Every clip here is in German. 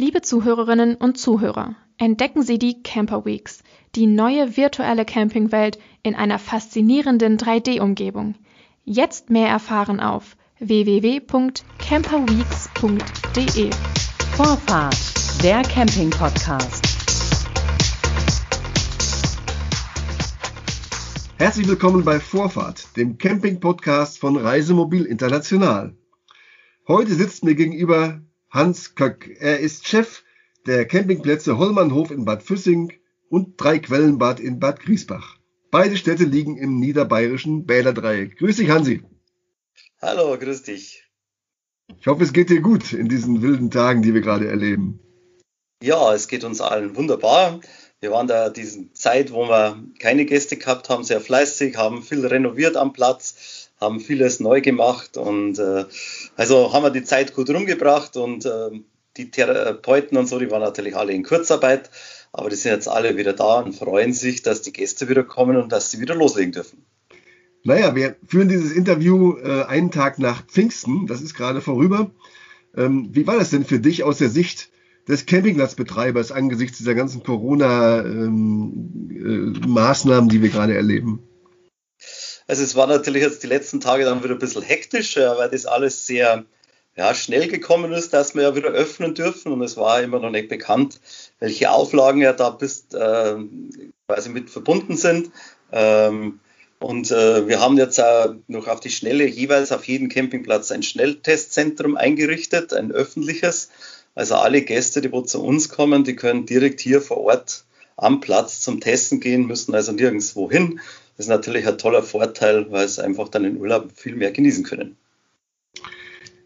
Liebe Zuhörerinnen und Zuhörer, entdecken Sie die Camper Weeks, die neue virtuelle Campingwelt in einer faszinierenden 3D-Umgebung. Jetzt mehr erfahren auf www.camperweeks.de. Vorfahrt, der Camping-Podcast. Herzlich willkommen bei Vorfahrt, dem Camping-Podcast von Reisemobil International. Heute sitzt mir gegenüber Hans Köck. Er ist Chef der Campingplätze Hollmannhof in Bad Füssing und Dreiquellenbad in Bad Griesbach. Beide Städte liegen im niederbayerischen Bäderdreieck. Grüß dich, Hansi. Hallo, grüß dich. Ich hoffe, es geht dir gut in diesen wilden Tagen, die wir gerade erleben. Ja, es geht uns allen wunderbar. Wir waren da diese Zeit, wo wir keine Gäste gehabt haben, sehr fleißig, haben viel renoviert am Platz haben vieles neu gemacht und äh, also haben wir die Zeit gut rumgebracht und äh, die Therapeuten und so, die waren natürlich alle in Kurzarbeit, aber die sind jetzt alle wieder da und freuen sich, dass die Gäste wieder kommen und dass sie wieder loslegen dürfen. Naja, wir führen dieses Interview äh, einen Tag nach Pfingsten, das ist gerade vorüber. Ähm, wie war das denn für dich aus der Sicht des Campingplatzbetreibers angesichts dieser ganzen Corona-Maßnahmen, ähm, äh, die wir gerade erleben? Also es war natürlich jetzt die letzten Tage dann wieder ein bisschen hektisch, weil das alles sehr ja, schnell gekommen ist, dass wir ja wieder öffnen dürfen und es war immer noch nicht bekannt, welche Auflagen ja da bis, äh, quasi mit verbunden sind. Ähm, und äh, wir haben jetzt auch noch auf die Schnelle jeweils auf jedem Campingplatz ein Schnelltestzentrum eingerichtet, ein öffentliches. Also alle Gäste, die wo zu uns kommen, die können direkt hier vor Ort am Platz zum Testen gehen, müssen also nirgendwo hin. Das ist natürlich ein toller Vorteil, weil es einfach dann in Urlaub viel mehr genießen können.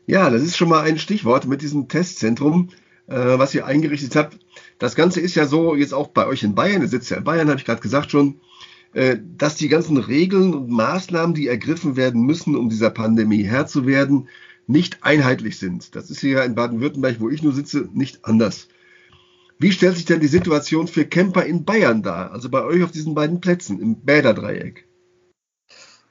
Ja, das ist schon mal ein Stichwort mit diesem Testzentrum, äh, was ihr eingerichtet habt. Das Ganze ist ja so jetzt auch bei euch in Bayern, ihr sitzt ja in Bayern, habe ich gerade gesagt schon, äh, dass die ganzen Regeln und Maßnahmen, die ergriffen werden müssen, um dieser Pandemie Herr zu werden, nicht einheitlich sind. Das ist hier in Baden-Württemberg, wo ich nur sitze, nicht anders. Wie stellt sich denn die Situation für Camper in Bayern dar, also bei euch auf diesen beiden Plätzen im Bäderdreieck?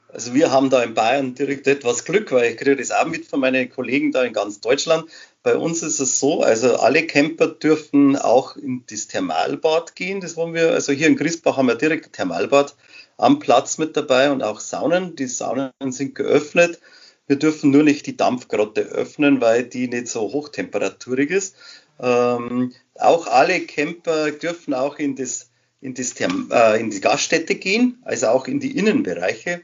Also wir haben da in Bayern direkt etwas Glück, weil ich kriege das auch mit von meinen Kollegen da in ganz Deutschland. Bei uns ist es so, also alle Camper dürfen auch in das Thermalbad gehen. Das wollen wir, also hier in Griesbach haben wir direkt ein Thermalbad am Platz mit dabei und auch Saunen. Die Saunen sind geöffnet. Wir dürfen nur nicht die Dampfgrotte öffnen, weil die nicht so hochtemperaturig ist. Ähm, auch alle Camper dürfen auch in, das, in, das, äh, in die Gaststätte gehen, also auch in die Innenbereiche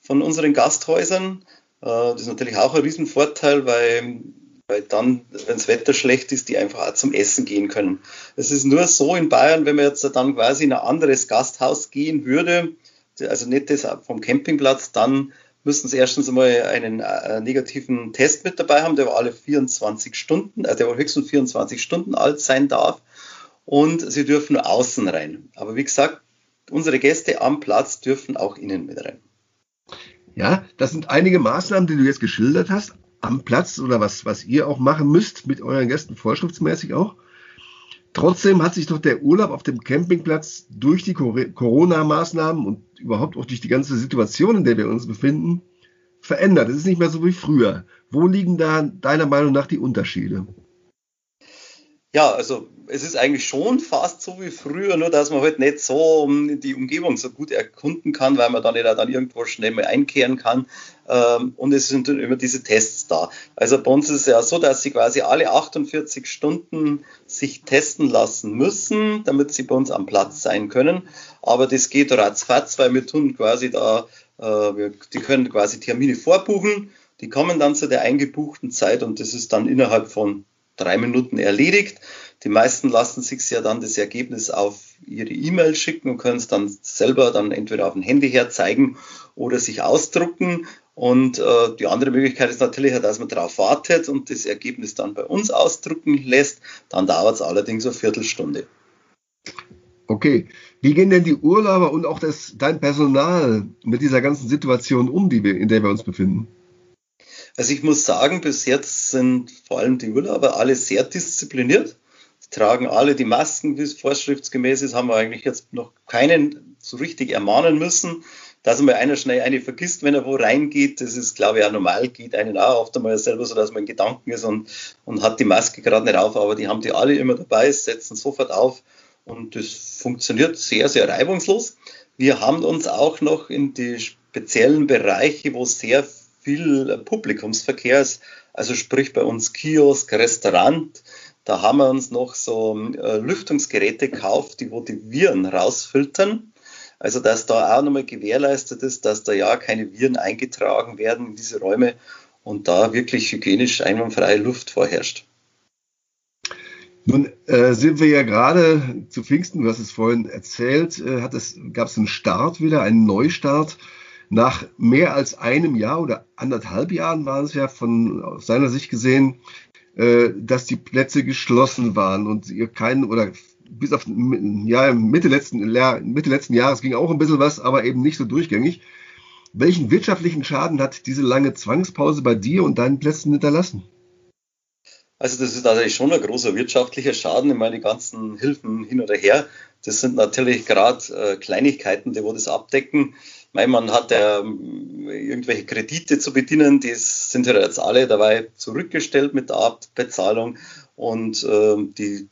von unseren Gasthäusern. Äh, das ist natürlich auch ein Riesenvorteil, weil, weil dann, wenn das Wetter schlecht ist, die einfach auch zum Essen gehen können. Es ist nur so in Bayern, wenn man jetzt dann quasi in ein anderes Gasthaus gehen würde, also nicht das vom Campingplatz, dann müssen Sie erstens einmal einen äh, negativen Test mit dabei haben, der alle 24 Stunden, äh, der höchstens 24 Stunden alt sein darf. Und Sie dürfen außen rein. Aber wie gesagt, unsere Gäste am Platz dürfen auch innen mit rein. Ja, das sind einige Maßnahmen, die du jetzt geschildert hast, am Platz oder was, was ihr auch machen müsst mit euren Gästen vorschriftsmäßig auch. Trotzdem hat sich doch der Urlaub auf dem Campingplatz durch die Corona-Maßnahmen und überhaupt auch durch die ganze Situation, in der wir uns befinden, verändert. Es ist nicht mehr so wie früher. Wo liegen da deiner Meinung nach die Unterschiede? Ja, also es ist eigentlich schon fast so wie früher, nur dass man halt nicht so die Umgebung so gut erkunden kann, weil man dann nicht dann irgendwo schnell mal einkehren kann. Ähm, und es sind dann immer diese Tests da. Also bei uns ist es ja so, dass sie quasi alle 48 Stunden sich testen lassen müssen, damit sie bei uns am Platz sein können. Aber das geht ratzfatz, weil wir tun quasi da, äh, die können quasi Termine vorbuchen. Die kommen dann zu der eingebuchten Zeit und das ist dann innerhalb von drei Minuten erledigt. Die meisten lassen sich ja dann das Ergebnis auf ihre E-Mail schicken und können es dann selber dann entweder auf dem Handy herzeigen oder sich ausdrucken. Und äh, die andere Möglichkeit ist natürlich, dass man darauf wartet und das Ergebnis dann bei uns ausdrucken lässt. Dann dauert es allerdings eine Viertelstunde. Okay. Wie gehen denn die Urlauber und auch das, dein Personal mit dieser ganzen Situation um, die wir, in der wir uns befinden? Also ich muss sagen, bis jetzt sind vor allem die Urlauber alle sehr diszipliniert. Sie tragen alle die Masken, wie es vorschriftsgemäß ist, haben wir eigentlich jetzt noch keinen so richtig ermahnen müssen. dass mal einer schnell eine vergisst, wenn er wo reingeht, das ist, glaube ich, auch normal, geht einen auch oft einmal selber so, dass man in Gedanken ist und, und hat die Maske gerade nicht auf, aber die haben die alle immer dabei, setzen sofort auf und das funktioniert sehr, sehr reibungslos. Wir haben uns auch noch in die speziellen Bereiche, wo sehr viel Publikumsverkehr ist, also sprich bei uns Kiosk, Restaurant, da haben wir uns noch so äh, Lüftungsgeräte gekauft, die wo die Viren rausfiltern. Also dass da auch nochmal gewährleistet ist, dass da ja keine Viren eingetragen werden in diese Räume und da wirklich hygienisch einwandfreie Luft vorherrscht. Nun äh, sind wir ja gerade zu Pfingsten, du hast es vorhin erzählt, äh, gab es einen Start wieder, einen Neustart. Nach mehr als einem Jahr oder anderthalb Jahren waren es ja von aus seiner Sicht gesehen, äh, dass die Plätze geschlossen waren und ihr keinen oder bis auf ja, Mitte, letzten, Mitte letzten Jahres ging auch ein bisschen was, aber eben nicht so durchgängig. Welchen wirtschaftlichen Schaden hat diese lange Zwangspause bei dir und deinen Plätzen hinterlassen? Also das ist natürlich schon ein großer wirtschaftlicher Schaden. in meine ganzen Hilfen hin oder her, das sind natürlich gerade äh, Kleinigkeiten, die wo das abdecken. Mein man hat ja ähm, irgendwelche Kredite zu bedienen, die sind ja jetzt alle dabei zurückgestellt mit der Abbezahlung und äh, die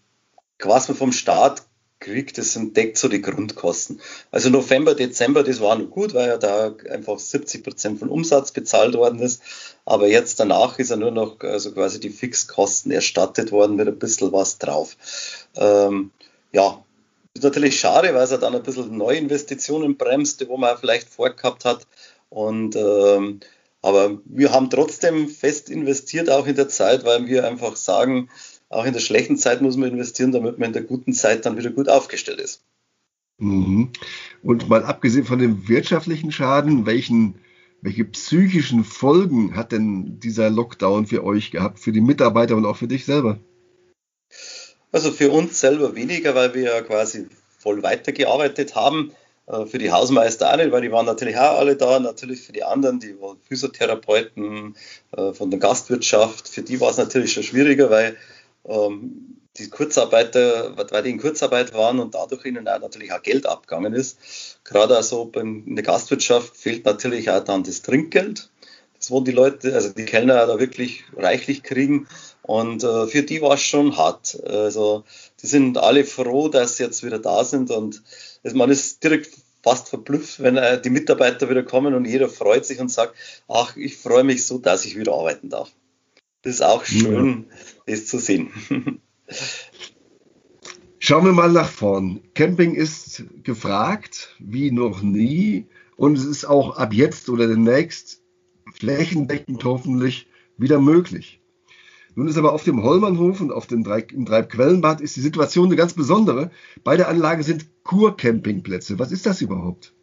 man vom Staat kriegt, das sind, deckt so die Grundkosten. Also November, Dezember, das war noch gut, weil ja da einfach 70 Prozent von Umsatz bezahlt worden ist. Aber jetzt danach ist ja nur noch also quasi die Fixkosten erstattet worden mit ein bisschen was drauf. Ähm, ja, ist natürlich schade, weil es dann ein bisschen Neuinvestitionen bremste, wo man vielleicht vorgehabt hat. Und ähm, aber wir haben trotzdem fest investiert, auch in der Zeit, weil wir einfach sagen, auch in der schlechten Zeit muss man investieren, damit man in der guten Zeit dann wieder gut aufgestellt ist. Mhm. Und mal abgesehen von dem wirtschaftlichen Schaden, welchen, welche psychischen Folgen hat denn dieser Lockdown für euch gehabt, für die Mitarbeiter und auch für dich selber? Also für uns selber weniger, weil wir ja quasi voll weitergearbeitet haben. Äh, für die Hausmeister auch nicht, weil die waren natürlich auch alle da. Natürlich für die anderen, die Physiotherapeuten äh, von der Gastwirtschaft, für die war es natürlich schon schwieriger, weil ähm, die Kurzarbeiter, weil die in Kurzarbeit waren und dadurch ihnen auch natürlich auch Geld abgegangen ist. Gerade also in der Gastwirtschaft fehlt natürlich auch dann das Trinkgeld. Das wo die Leute, also die Kellner da wirklich reichlich kriegen. Und äh, für die war es schon hart. Also die sind alle froh, dass sie jetzt wieder da sind und also man ist direkt fast verblüfft, wenn äh, die Mitarbeiter wieder kommen und jeder freut sich und sagt, ach, ich freue mich so, dass ich wieder arbeiten darf. Das ist auch schön, ja. das zu sehen. Schauen wir mal nach vorn. Camping ist gefragt wie noch nie und es ist auch ab jetzt oder demnächst flächendeckend hoffentlich wieder möglich. Nun ist aber auf dem Hollmannhof und auf dem Dreibquellenbad ist die Situation eine ganz besondere. Beide Anlagen sind Kurcampingplätze. Was ist das überhaupt?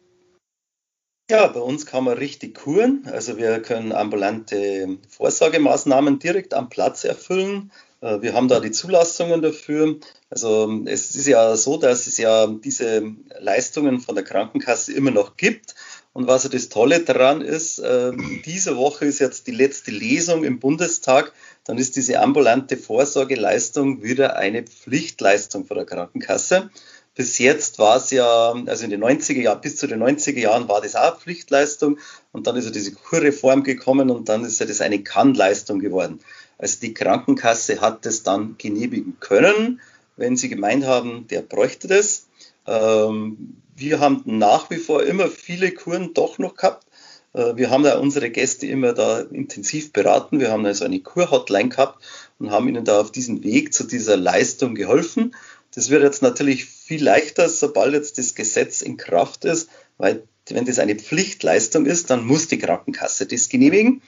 Ja, bei uns kann man richtig kuren. Also wir können ambulante Vorsorgemaßnahmen direkt am Platz erfüllen. Äh, wir haben da die Zulassungen dafür. Also es ist ja so, dass es ja diese Leistungen von der Krankenkasse immer noch gibt. Und was ja das Tolle daran ist, äh, diese Woche ist jetzt die letzte Lesung im Bundestag. Dann ist diese ambulante Vorsorgeleistung wieder eine Pflichtleistung von der Krankenkasse. Bis jetzt war es ja, also in den 90er Jahren, bis zu den 90er Jahren war das auch Pflichtleistung und dann ist ja diese Kurreform gekommen und dann ist ja das eine Kannleistung geworden. Also die Krankenkasse hat das dann genehmigen können, wenn sie gemeint haben, der bräuchte das. Ähm, wir haben nach wie vor immer viele Kuren doch noch gehabt. Äh, wir haben da unsere Gäste immer da intensiv beraten. Wir haben also eine Kur-Hotline gehabt und haben ihnen da auf diesem Weg zu dieser Leistung geholfen. Das wird jetzt natürlich viel leichter, sobald jetzt das Gesetz in Kraft ist, weil wenn das eine Pflichtleistung ist, dann muss die Krankenkasse das genehmigen.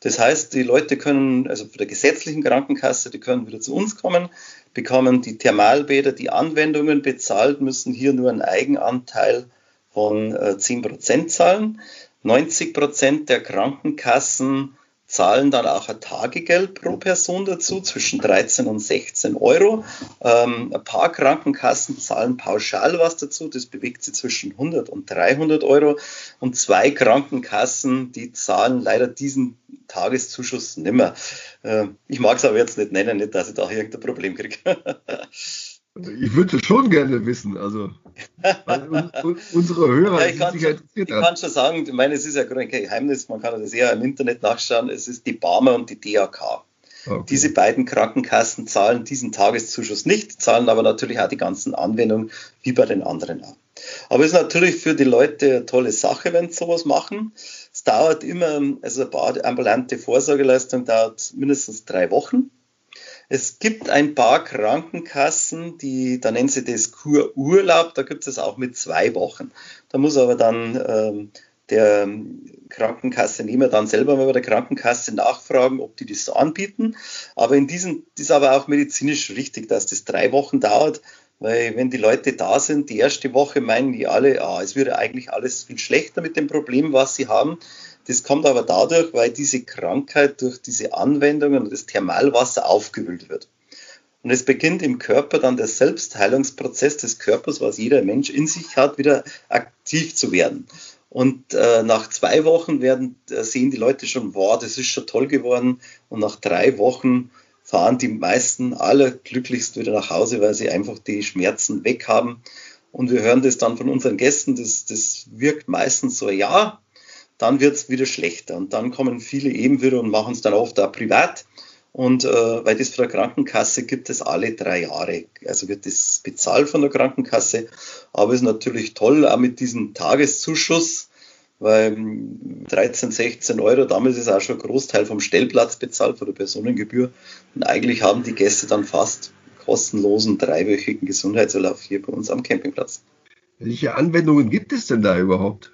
Das heißt, die Leute können, also für der gesetzlichen Krankenkasse, die können wieder zu uns kommen, bekommen die Thermalbäder, die Anwendungen bezahlt, müssen hier nur einen Eigenanteil von 10% äh, zahlen. 90% der Krankenkassen zahlen dann auch ein Tagegeld pro Person dazu, zwischen 13 und 16 Euro. Ähm, ein paar Krankenkassen zahlen pauschal was dazu, das bewegt sich zwischen 100 und 300 Euro. Und zwei Krankenkassen, die zahlen leider diesen Tageszuschuss nimmer. Äh, ich mag es aber jetzt nicht nennen, nicht, dass ich da irgendein Problem kriege. Ich würde schon gerne wissen, also unsere Hörer ja, ich kann, schon, ich kann schon sagen, ich meine, es ist ja kein Geheimnis, man kann das eher im Internet nachschauen, es ist die Barmer und die DAK. Okay. Diese beiden Krankenkassen zahlen diesen Tageszuschuss nicht, zahlen aber natürlich auch die ganzen Anwendungen wie bei den anderen auch. Aber es ist natürlich für die Leute eine tolle Sache, wenn sie sowas machen. Es dauert immer, also eine ambulante Vorsorgeleistung dauert mindestens drei Wochen. Es gibt ein paar Krankenkassen, die, da nennen sie das Kururlaub, da gibt es auch mit zwei Wochen. Da muss aber dann ähm, der Krankenkasse nehmen dann selber mal bei der Krankenkasse nachfragen, ob die das so anbieten. Aber in diesem ist aber auch medizinisch richtig, dass das drei Wochen dauert, weil wenn die Leute da sind, die erste Woche meinen die alle, ah, es würde eigentlich alles viel schlechter mit dem Problem, was sie haben. Das kommt aber dadurch, weil diese Krankheit durch diese Anwendungen und das Thermalwasser aufgewühlt wird. Und es beginnt im Körper dann der Selbstheilungsprozess des Körpers, was jeder Mensch in sich hat, wieder aktiv zu werden. Und äh, nach zwei Wochen werden, äh, sehen die Leute schon, wow, das ist schon toll geworden. Und nach drei Wochen fahren die meisten allerglücklichst wieder nach Hause, weil sie einfach die Schmerzen weg haben. Und wir hören das dann von unseren Gästen, das, das wirkt meistens so, ja, dann wird es wieder schlechter. Und dann kommen viele eben wieder und machen es dann oft auch privat. Und äh, weil das von der Krankenkasse gibt es alle drei Jahre. Also wird das bezahlt von der Krankenkasse. Aber es ist natürlich toll, auch mit diesem Tageszuschuss, weil 13, 16 Euro, damals ist auch schon ein Großteil vom Stellplatz bezahlt, von der Personengebühr. Und eigentlich haben die Gäste dann fast kostenlosen dreiwöchigen Gesundheitsurlaub hier bei uns am Campingplatz. Welche Anwendungen gibt es denn da überhaupt?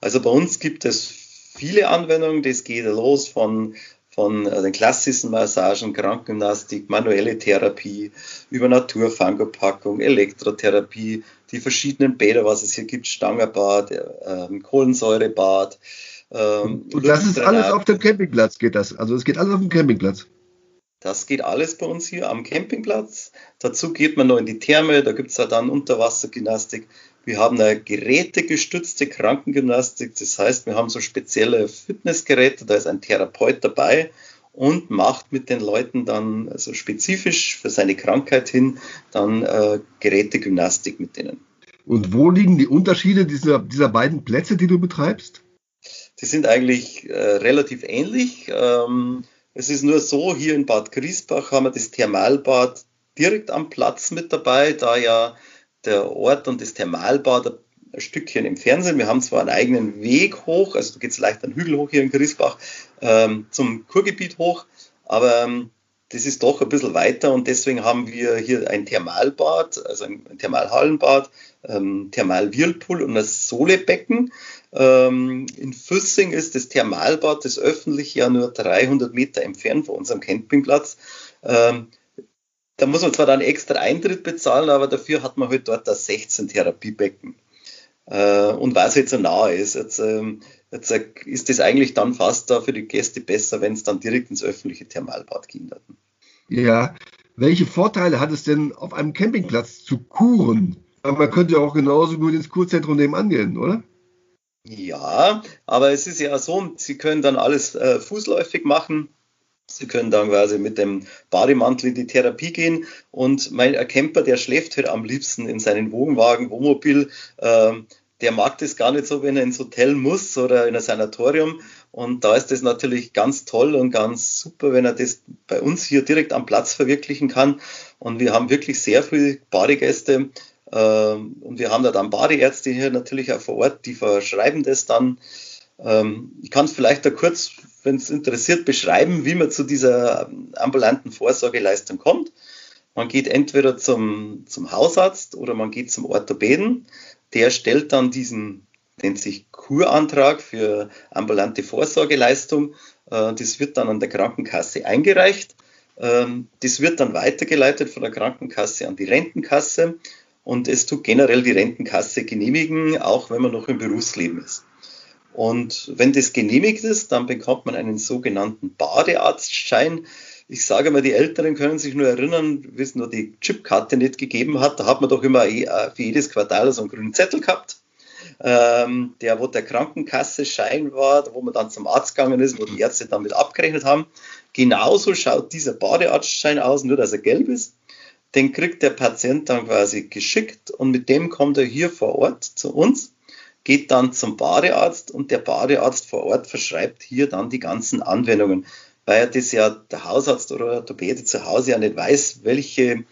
Also bei uns gibt es viele Anwendungen. Das geht los von von äh, den klassischen Massagen, Krankengymnastik, manuelle Therapie, über Naturfangopackung, Elektrotherapie, die verschiedenen Bäder, was es hier gibt, Stangerbad, äh, Kohlensäurebad. Ähm, und das ist alles auf dem Campingplatz, geht das? Also es geht alles auf dem Campingplatz? Das geht alles bei uns hier am Campingplatz. Dazu geht man noch in die Therme, da gibt es ja dann Unterwassergymnastik. Wir haben eine gerätegestützte Krankengymnastik, das heißt, wir haben so spezielle Fitnessgeräte, da ist ein Therapeut dabei und macht mit den Leuten dann also spezifisch für seine Krankheit hin dann äh, Gerätegymnastik mit denen. Und wo liegen die Unterschiede dieser, dieser beiden Plätze, die du betreibst? Die sind eigentlich äh, relativ ähnlich. Ähm, es ist nur so, hier in Bad Griesbach haben wir das Thermalbad direkt am Platz mit dabei, da ja der Ort und das Thermalbad ein Stückchen im Fernsehen. Wir haben zwar einen eigenen Weg hoch, also da geht es leicht einen Hügel hoch hier in Griesbach ähm, zum Kurgebiet hoch, aber ähm, das ist doch ein bisschen weiter und deswegen haben wir hier ein Thermalbad, also ein, Thermalhallenbad, ähm, Thermalwhirlpool und ein Solebecken. Ähm, in Füssing ist das Thermalbad, das öffentlich ja nur 300 Meter entfernt von unserem Campingplatz. Ähm, da muss man zwar dann extra Eintritt bezahlen, aber dafür hat man halt dort das 16 Therapiebecken. Äh, und weil es halt so nah ist, jetzt, ähm, jetzt äh, ist das eigentlich dann fast da für die Gäste besser, wenn es dann direkt ins öffentliche Thermalbad ging. Ja, welche Vorteile hat es denn auf einem Campingplatz zu kuren? Aber man könnte ja auch genauso gut ins Kurzentrum nebenan gehen, oder? Ja, aber es ist ja so, Sie können dann alles äh, fußläufig machen. Sie können dann quasi mit dem Bademantel in die Therapie gehen und mein Camper, der schläft halt am liebsten in seinen Wohnwagen, Wohnmobil. Ähm, der mag das gar nicht so, wenn er ins Hotel muss oder in ein Sanatorium. Und da ist es natürlich ganz toll und ganz super, wenn er das bei uns hier direkt am Platz verwirklichen kann. Und wir haben wirklich sehr viele Badegäste, ähm, und wir haben da dann Badeärzte hier natürlich auch vor Ort, die verschreiben das dann. Ähm, ich kann es vielleicht da kurz, wenn es interessiert, beschreiben, wie man zu dieser ambulanten Vorsorgeleistung kommt. Man geht entweder zum, zum Hausarzt oder man geht zum Orthopäden. Der stellt dann diesen, nennt sich Kurantrag für ambulante Vorsorgeleistung. Äh, das wird dann an der Krankenkasse eingereicht. Ähm, das wird dann weitergeleitet von der Krankenkasse an die Rentenkasse und es tut generell die Rentenkasse genehmigen, auch wenn man noch im Berufsleben ist. Und wenn das genehmigt ist, dann bekommt man einen sogenannten Badearztschein. Ich sage mal, die Älteren können sich nur erinnern, wie es nur die Chipkarte nicht gegeben hat. Da hat man doch immer eh, äh, für jedes Quartal so einen grünen Zettel gehabt. Ähm, der, wo der Krankenkasse Schein war, wo man dann zum Arzt gegangen ist, wo die Ärzte damit abgerechnet haben. Genauso schaut dieser Badearztschein aus, nur dass er gelb ist. Den kriegt der Patient dann quasi geschickt und mit dem kommt er hier vor Ort zu uns, geht dann zum Badearzt und der Badearzt vor Ort verschreibt hier dann die ganzen Anwendungen, weil das ja der Hausarzt oder Orthopäde zu Hause ja nicht weiß, welche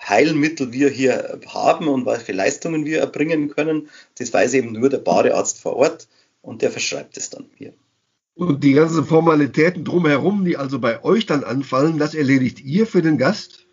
Heilmittel wir hier haben und welche Leistungen wir erbringen können. Das weiß eben nur der Badearzt vor Ort und der verschreibt es dann hier. Und die ganzen Formalitäten drumherum, die also bei euch dann anfallen, das erledigt ihr für den Gast?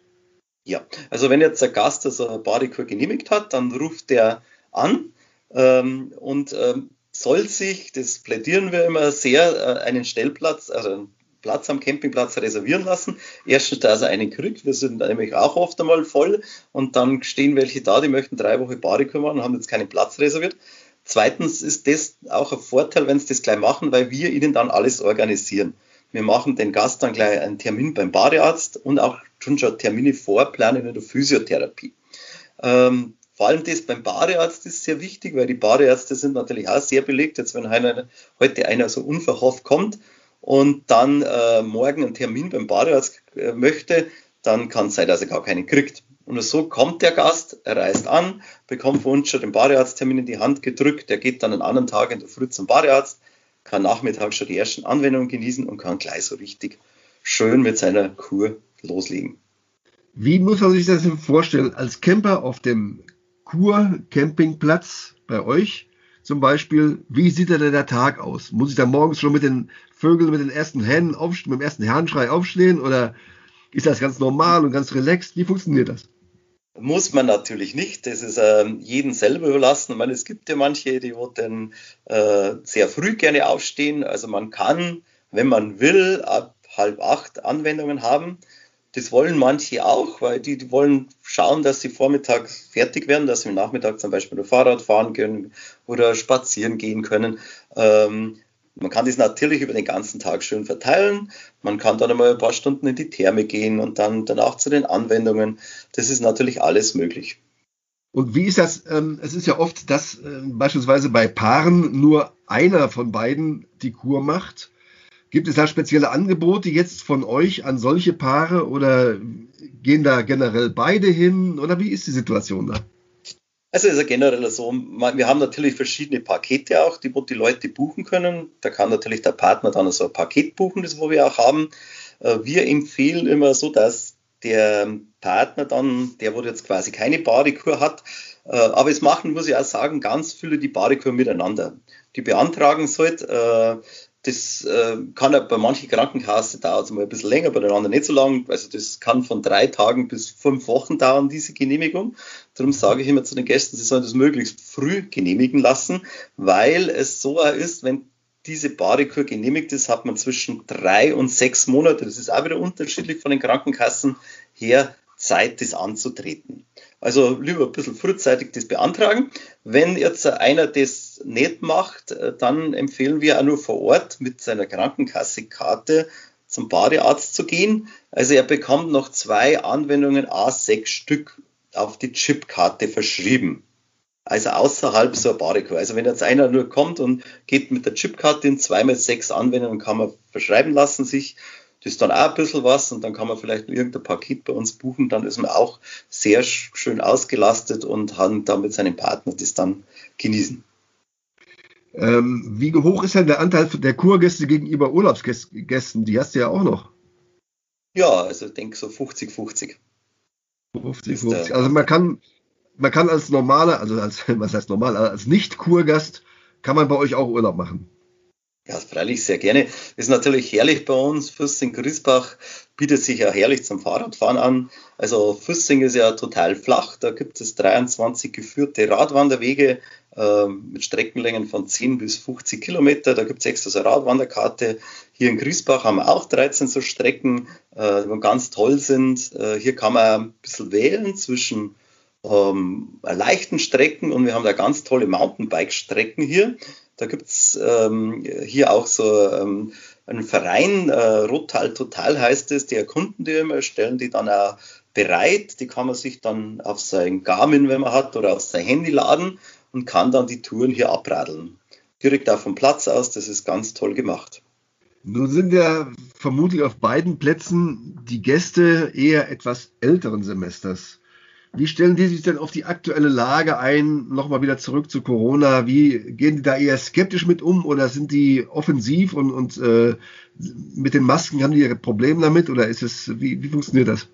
Ja, also wenn jetzt der Gast also eine Badekur genehmigt hat, dann ruft der an ähm, und ähm, soll sich, das plädieren wir immer sehr, äh, einen Stellplatz, also einen Platz am Campingplatz reservieren lassen. Erstens, dass er einen kriegt, wir sind nämlich auch oft einmal voll und dann stehen welche da, die möchten drei Wochen Badekur machen und haben jetzt keinen Platz reserviert. Zweitens ist das auch ein Vorteil, wenn sie das gleich machen, weil wir ihnen dann alles organisieren. Wir machen den Gast dann gleich einen Termin beim Badearzt und auch schon schon Termine vorplanen in der Physiotherapie. Ähm, vor allem das beim Badearzt ist sehr wichtig, weil die Badeärzte sind natürlich auch sehr belegt. Jetzt, wenn einer, heute einer so unverhofft kommt und dann äh, morgen einen Termin beim Badearzt äh, möchte, dann kann es sein, dass er gar keinen kriegt. Und so kommt der Gast, er reist an, bekommt von uns schon den Badearzttermin in die Hand gedrückt, der geht dann einen anderen Tag in der Früh zum Badearzt, kann nachmittags schon die ersten Anwendungen genießen und kann gleich so richtig schön mit seiner Kur loslegen. Wie muss man sich das denn vorstellen? Als Camper auf dem Kur-Campingplatz bei euch zum Beispiel, wie sieht denn der Tag aus? Muss ich da morgens schon mit den Vögeln, mit den ersten Hennen mit dem ersten Herrenschrei aufstehen oder ist das ganz normal und ganz relaxed? Wie funktioniert das? Muss man natürlich nicht. Das ist äh, jedem selber überlassen. Ich meine, es gibt ja manche, die dann äh, sehr früh gerne aufstehen. Also man kann, wenn man will, ab halb acht Anwendungen haben. Das wollen manche auch, weil die, die wollen schauen, dass sie vormittags fertig werden, dass sie am Nachmittag zum Beispiel Fahrrad fahren können oder spazieren gehen können. Ähm, man kann das natürlich über den ganzen Tag schön verteilen. Man kann dann einmal ein paar Stunden in die Therme gehen und dann danach zu den Anwendungen. Das ist natürlich alles möglich. Und wie ist das? Ähm, es ist ja oft, dass äh, beispielsweise bei Paaren nur einer von beiden die Kur macht. Gibt es da spezielle Angebote jetzt von euch an solche Paare oder gehen da generell beide hin oder wie ist die Situation da? Also ist ja generell so, wir haben natürlich verschiedene Pakete auch, die wo die Leute buchen können. Da kann natürlich der Partner dann so ein Paket buchen, das wo wir auch haben. Äh, wir empfehlen immer so, dass der Partner dann, der wo jetzt quasi keine Badekur hat, äh, aber es machen, muss ich auch sagen, ganz viele die Badekur miteinander. Die beantragen es äh, das äh, kann ja bei manchen Krankenkassen dauert es mal ein bisschen länger, bei den anderen nicht so lang. Also das kann von drei Tagen bis fünf Wochen dauern, diese Genehmigung. Darum sage ich immer zu den Gästen, sie sollen das möglichst früh genehmigen lassen, weil es so ist, wenn diese Badekur genehmigt ist, hat man zwischen drei und sechs Monate, das ist auch wieder unterschiedlich von den Krankenkassen her, Zeit, das anzutreten. Also lieber ein bisschen frühzeitig das beantragen. Wenn jetzt einer das nicht macht, äh, dann empfehlen wir auch nur vor Ort mit seiner Krankenkassekarte zum Badearzt zu gehen. Also er bekommt noch zwei Anwendungen, A6 Stück auf die Chipkarte verschrieben. Also außerhalb so ein Badekur. Also wenn jetzt einer nur kommt und geht mit der Chipkarte in zweimal sechs Anwendungen, kann man verschreiben lassen sich ist dann auch ein bisschen was und dann kann man vielleicht irgendein Paket bei uns buchen. Dann ist man auch sehr schön ausgelastet und kann dann mit seinem Partner das dann genießen. Ähm, wie hoch ist denn der Anteil der Kurgäste gegenüber Urlaubsgästen? Die hast du ja auch noch. Ja, also ich denke so 50-50. 50-50. Also man kann, man kann als normaler, also als, was heißt normal, als Nicht-Kurgast, kann man bei euch auch Urlaub machen. Ja, freilich sehr gerne. Ist natürlich herrlich bei uns. Füssing Griesbach bietet sich ja herrlich zum Fahrradfahren an. Also Füssing ist ja total flach. Da gibt es 23 geführte Radwanderwege äh, mit Streckenlängen von 10 bis 50 Kilometer. Da gibt es extra so eine Radwanderkarte. Hier in Griesbach haben wir auch 13 so Strecken, äh, die ganz toll sind. Äh, hier kann man ein bisschen wählen zwischen ähm, leichten Strecken und wir haben da ganz tolle Mountainbike-Strecken hier. Da gibt's ähm, hier auch so ähm, einen Verein, äh, Rottal Total heißt es, die erkunden die immer, stellen die dann auch bereit. Die kann man sich dann auf sein Garmin, wenn man hat, oder auf sein Handy laden und kann dann die Touren hier abradeln. Direkt auf dem Platz aus, das ist ganz toll gemacht. Nun sind ja vermutlich auf beiden Plätzen die Gäste eher etwas älteren Semesters. Wie stellen die sich denn auf die aktuelle Lage ein? Nochmal wieder zurück zu Corona. Wie gehen die da eher skeptisch mit um oder sind die offensiv und, und äh, mit den Masken haben die ihre Probleme damit oder ist es, wie, wie funktioniert das?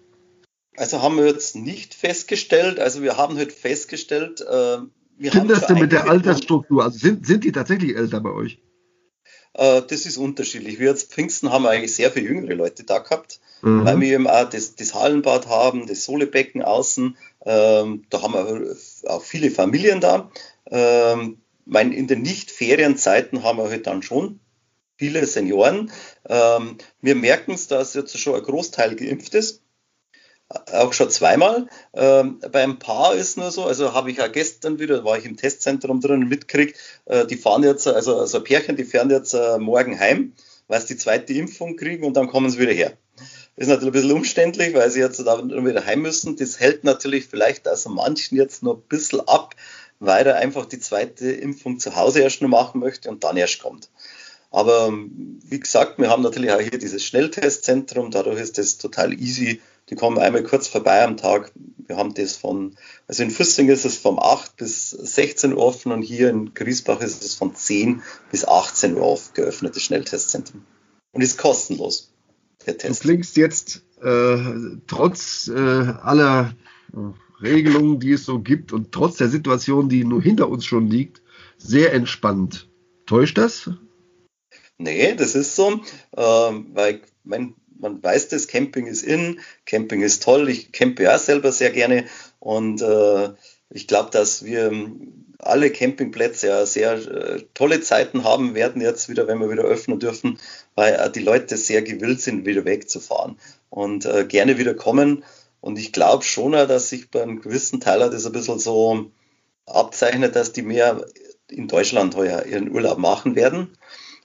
Also haben wir jetzt nicht festgestellt, also wir haben heute festgestellt, äh, wir Stimmt das denn mit der Altersstruktur? Also sind, sind die tatsächlich älter bei euch? Äh, das ist unterschiedlich. Wir jetzt Pfingsten haben eigentlich sehr viele jüngere Leute da gehabt, mhm. weil wir eben auch das, das Hallenbad haben, das Solebecken außen. Ähm, da haben wir auch viele Familien da. Ähm, mein, in den Nicht-Ferienzeiten haben wir halt dann schon viele Senioren. Ähm, wir merken es, dass jetzt schon ein Großteil geimpft ist auch schon zweimal. Ähm, beim Paar ist nur so, also habe ich ja gestern wieder, war ich im Testzentrum drin und mitkriegt, äh, die fahren jetzt, also, also Pärchen, die fahren jetzt äh, morgen heim, weil sie die zweite Impfung kriegen und dann kommen sie wieder her. Ist natürlich ein bisschen umständlich, weil sie jetzt da wieder heim müssen. Das hält natürlich vielleicht also manchen jetzt noch ein bisschen ab, weil er einfach die zweite Impfung zu Hause erst noch machen möchte und dann erst kommt. Aber wie gesagt, wir haben natürlich auch hier dieses Schnelltestzentrum, dadurch ist das total easy die kommen einmal kurz vorbei am Tag. Wir haben das von, also in Füssing ist es von 8 bis 16 Uhr offen und hier in Griesbach ist es von 10 bis 18 Uhr offen geöffnet, das Schnelltestzentrum. Und ist kostenlos, der Test. Du klingst jetzt äh, trotz äh, aller Regelungen, die es so gibt und trotz der Situation, die nur hinter uns schon liegt, sehr entspannt. Täuscht das? Nee, das ist so, äh, weil mein man weiß das, Camping ist in, Camping ist toll, ich campe ja selber sehr gerne und äh, ich glaube, dass wir alle Campingplätze ja sehr äh, tolle Zeiten haben werden jetzt wieder, wenn wir wieder öffnen dürfen, weil äh, die Leute sehr gewillt sind, wieder wegzufahren und äh, gerne wieder kommen. Und ich glaube schon, dass sich bei einem gewissen Teil das ein bisschen so abzeichnet, dass die mehr in Deutschland heuer ihren Urlaub machen werden.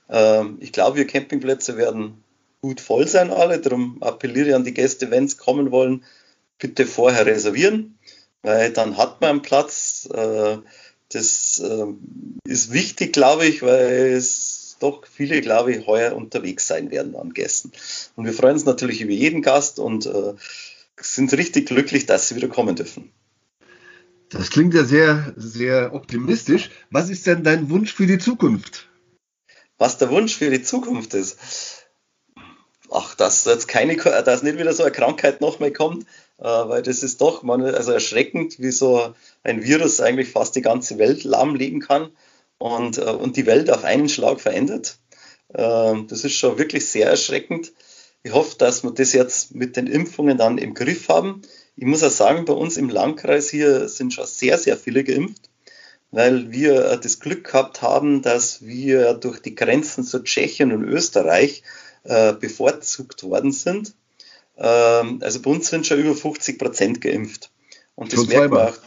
Ähm, ich glaube, wir Campingplätze werden gut voll sein alle. Darum appelliere ich an die Gäste, wenn sie kommen wollen, bitte vorher reservieren, weil dann hat man einen Platz. Äh, das äh, ist wichtig, glaube ich, weil es doch viele, glaube ich, heuer unterwegs sein werden an Gästen. Und wir freuen uns natürlich über jeden Gast und äh, sind richtig glücklich, dass sie wieder kommen dürfen. Das klingt ja sehr, sehr optimistisch. Was ist denn dein Wunsch für die Zukunft? Was der Wunsch für die Zukunft ist? Ach, dass jetzt keine, dass nicht wieder so eine Krankheit nochmal kommt, äh, weil das ist doch man, also erschreckend, wie so ein Virus eigentlich fast die ganze Welt lahmlegen kann und, äh, und die Welt auf einen Schlag verändert. Äh, das ist schon wirklich sehr erschreckend. Ich hoffe, dass wir das jetzt mit den Impfungen dann im Griff haben. Ich muss auch sagen, bei uns im Landkreis hier sind schon sehr, sehr viele geimpft, weil wir das Glück gehabt haben, dass wir durch die Grenzen zu Tschechien und Österreich äh, bevorzugt worden sind. Ähm, also bei uns sind schon über 50 Prozent geimpft. Und das merkt man auch.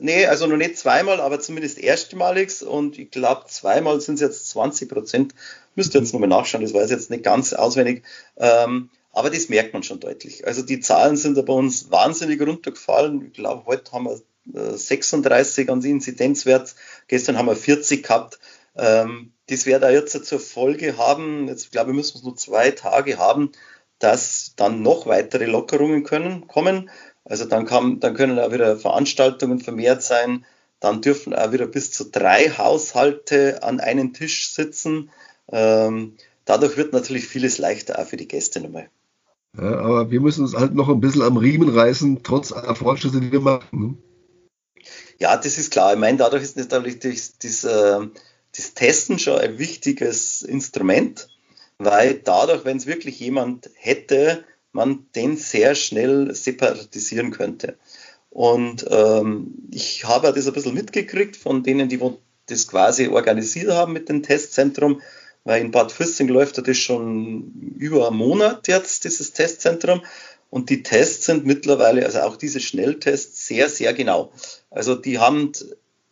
Nee, also noch nicht zweimal, aber zumindest erstmalig. Und ich glaube, zweimal sind es jetzt 20 Prozent. Müsste jetzt nochmal nachschauen, das weiß ich jetzt nicht ganz auswendig. Ähm, aber das merkt man schon deutlich. Also die Zahlen sind bei uns wahnsinnig runtergefallen. Ich glaube, heute haben wir 36 an Inzidenzwert. Gestern haben wir 40 gehabt. Ähm, das wird da jetzt zur Folge haben, jetzt glaube ich, müssen wir nur zwei Tage haben, dass dann noch weitere Lockerungen können, kommen. Also dann, kann, dann können auch wieder Veranstaltungen vermehrt sein. Dann dürfen auch wieder bis zu drei Haushalte an einem Tisch sitzen. Ähm, dadurch wird natürlich vieles leichter auch für die Gäste nochmal. Ja, aber wir müssen uns halt noch ein bisschen am Riemen reißen, trotz aller Fortschritte, die wir machen. Ne? Ja, das ist klar. Ich meine, dadurch ist natürlich das, das, äh, das Testen schon ein wichtiges Instrument, weil dadurch, wenn es wirklich jemand hätte, man den sehr schnell separatisieren könnte. Und ähm, ich habe das ein bisschen mitgekriegt von denen, die das quasi organisiert haben mit dem Testzentrum, weil in Bad Füssing läuft das schon über einen Monat jetzt, dieses Testzentrum. Und die Tests sind mittlerweile, also auch diese Schnelltests, sehr, sehr genau. Also die haben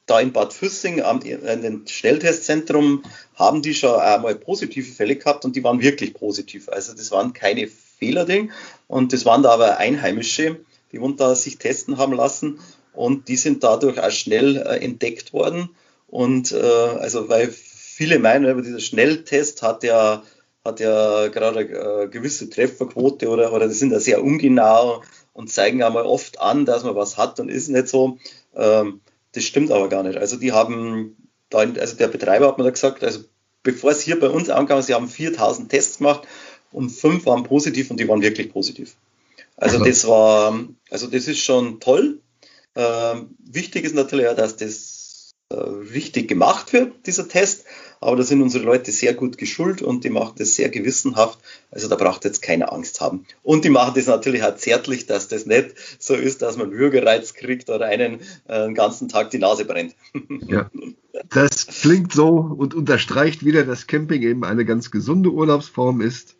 da in Bad Füssing am in dem Schnelltestzentrum haben die schon einmal positive Fälle gehabt und die waren wirklich positiv. Also das waren keine Fehlerding und das waren da aber Einheimische, die wurden da sich testen haben lassen und die sind dadurch auch schnell äh, entdeckt worden und äh, also weil viele meinen, über dieser Schnelltest hat ja, hat ja gerade eine gewisse Trefferquote oder, oder die sind ja sehr ungenau und zeigen ja mal oft an, dass man was hat und ist nicht so. Ähm, das stimmt aber gar nicht. Also die haben, da, also der Betreiber hat mir da gesagt, also bevor es hier bei uns ankam, sie haben 4000 Tests gemacht und fünf waren positiv und die waren wirklich positiv. Also das war, also das ist schon toll. Ähm, wichtig ist natürlich auch, dass das äh, richtig gemacht wird, dieser Test. Aber da sind unsere Leute sehr gut geschult und die machen das sehr gewissenhaft. Also da braucht jetzt keine Angst haben. Und die machen das natürlich auch zärtlich, dass das nicht so ist, dass man Würgereiz kriegt oder einen äh, ganzen Tag die Nase brennt. Ja. Das klingt so und unterstreicht wieder, dass Camping eben eine ganz gesunde Urlaubsform ist.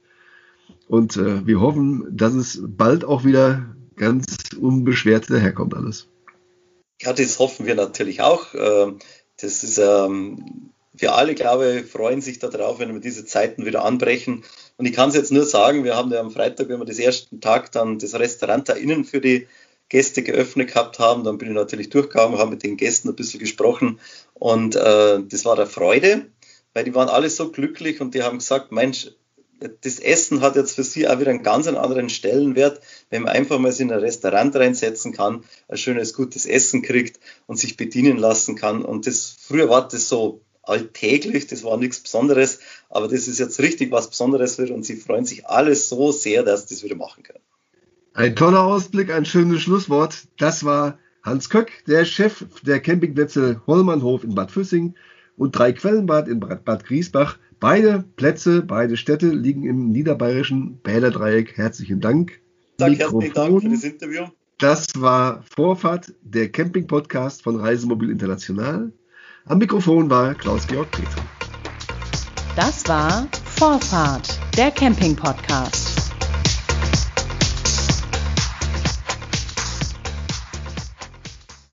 Und äh, wir hoffen, dass es bald auch wieder ganz unbeschwert daherkommt alles. Ja, das hoffen wir natürlich auch. Ähm, das ist, ähm, wir alle, glaube ich, freuen sich darauf, wenn wir diese Zeiten wieder anbrechen. Und ich kann es jetzt nur sagen, wir haben ja am Freitag, wenn wir das ersten Tag dann das Restaurant da innen für die Gäste geöffnet gehabt haben, dann bin ich natürlich durchgegangen, habe mit den Gästen ein bisschen gesprochen und äh, das war der Freude, weil die waren alle so glücklich und die haben gesagt, Mensch, das Essen hat jetzt für sie auch wieder einen ganz anderen Stellenwert, wenn man einfach mal in ein Restaurant reinsetzen kann, ein schönes, gutes Essen kriegt und sich bedienen lassen kann. Und das früher war das so alltäglich, das war nichts Besonderes, aber das ist jetzt richtig was Besonderes wird und sie freuen sich alle so sehr, dass sie das wieder machen können. Ein toller Ausblick, ein schönes Schlusswort. Das war Hans Köck, der Chef der Campingplätze Hollmannhof in Bad Füssing und drei Quellenbad in Bad Griesbach. Beide Plätze, beide Städte liegen im niederbayerischen Bäderdreieck. Herzlichen Dank. Danke, herzlichen Dank für das Interview. Das war Vorfahrt, der Camping-Podcast von Reisemobil International. Am Mikrofon war Klaus-Georg Peter. Das war Vorfahrt, der Camping-Podcast.